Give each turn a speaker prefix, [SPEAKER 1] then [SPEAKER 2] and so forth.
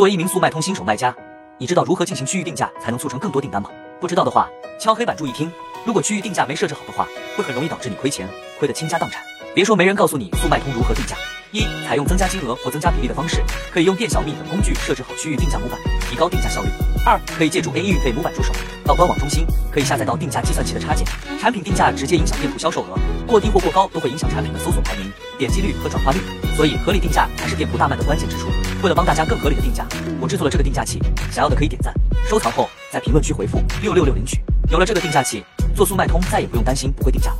[SPEAKER 1] 作为一名速卖通新手卖家，你知道如何进行区域定价才能促成更多订单吗？不知道的话，敲黑板注意听。如果区域定价没设置好的话，会很容易导致你亏钱，亏得倾家荡产。别说没人告诉你速卖通如何定价。一、采用增加金额或增加比例的方式，可以用店小蜜等工具设置好区域定价模板，提高定价效率。二、可以借助 A E 预费模板助手，到官网中心可以下载到定价计算器的插件，产品定价直接影响店铺销售额，过低或过高都会影响产品的搜索排名、点击率和转化率，所以合理定价才是店铺大卖的关键之处。为了帮大家更合理的定价，我制作了这个定价器，想要的可以点赞、收藏后在评论区回复六六六领取。有了这个定价器，做速卖通再也不用担心不会定价了。